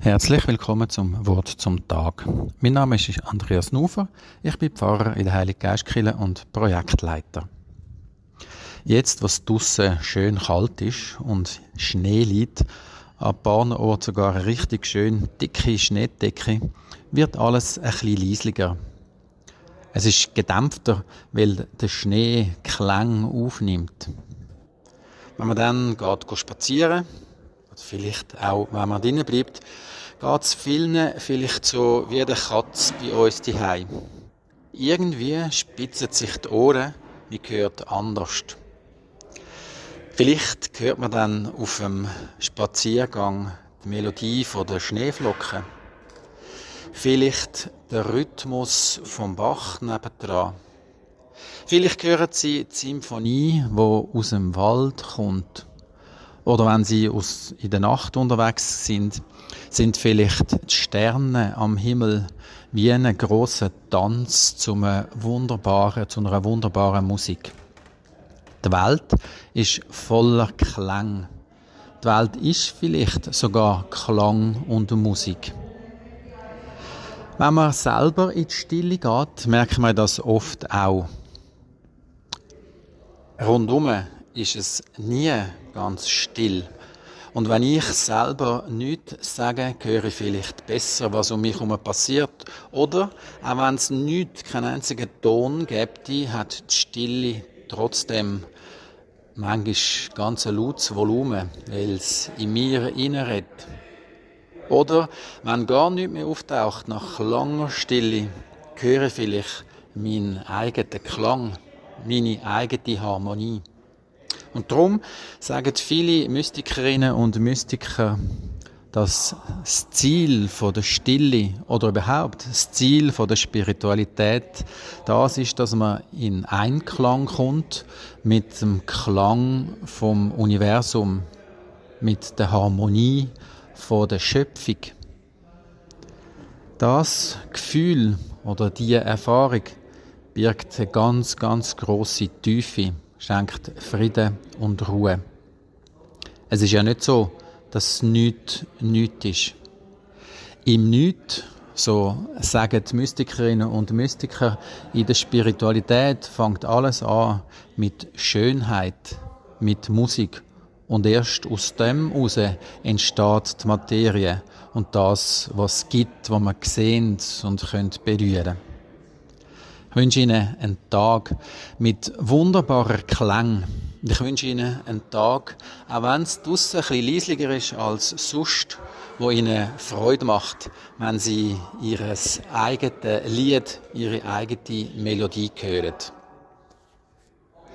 Herzlich willkommen zum Wort zum Tag. Mein Name ist Andreas Nufer. Ich bin Pfarrer in der Heilige Geistkirche und Projektleiter. Jetzt, was draussen schön kalt ist und Schnee liegt, an ein Orten sogar eine richtig schön dicke Schneedecke, wird alles ein bisschen leislicher. Es ist gedämpfter, weil der Schnee Klang aufnimmt. Wenn man dann geht spazieren, vielleicht auch, wenn man drinnen bleibt, geht es vielen vielleicht so wie der Katz bei uns daheim. Irgendwie spitzen sich die Ohren, wie gehört anders. Vielleicht hört man dann auf dem Spaziergang die Melodie der Schneeflocken. Vielleicht der Rhythmus vom Bach nebendran. Vielleicht hören Sie die Symphonie, wo aus dem Wald kommt. Oder wenn Sie aus, in der Nacht unterwegs sind, sind vielleicht die Sterne am Himmel wie ein großer Tanz zu einer wunderbaren, zu einer wunderbaren Musik. Die Welt ist voller Klang. Die Welt ist vielleicht sogar Klang und Musik. Wenn man selber in die Stille geht, merkt man das oft auch. Rundum ist es nie ganz still. Und wenn ich selber nichts sage, höre ich vielleicht besser, was um mich herum passiert. Oder, auch wenn es nichts, keinen einzigen Ton gibt, hat die Stille trotzdem manchmal ganz ein lautes Volumen, weil es in mir reinredet. Oder, wenn gar nichts mehr auftaucht, nach langer Stille, höre ich vielleicht meinen eigenen Klang, meine eigene Harmonie. Und darum sagen viele Mystikerinnen und Mystiker, dass das Ziel von der Stille oder überhaupt das Ziel von der Spiritualität das ist, dass man in Einklang kommt mit dem Klang vom Universum, mit der Harmonie von der Schöpfung. Das Gefühl oder diese Erfahrung birgt eine ganz, ganz große Tiefe schenkt Frieden und Ruhe. Es ist ja nicht so, dass nichts, nichts ist. Im Nichts, so sagen die Mystikerinnen und Mystiker, in der Spiritualität fängt alles an mit Schönheit, mit Musik. Und erst aus dem heraus entsteht die Materie und das, was es gibt, was man sehen und berühren können. Ich wünsche Ihnen einen Tag mit wunderbarer Klang. Ich wünsche Ihnen einen Tag, auch wenn es draussen ein bisschen ist als sonst, wo Ihnen Freude macht, wenn Sie Ihr eigenes Lied, Ihre eigene Melodie hören.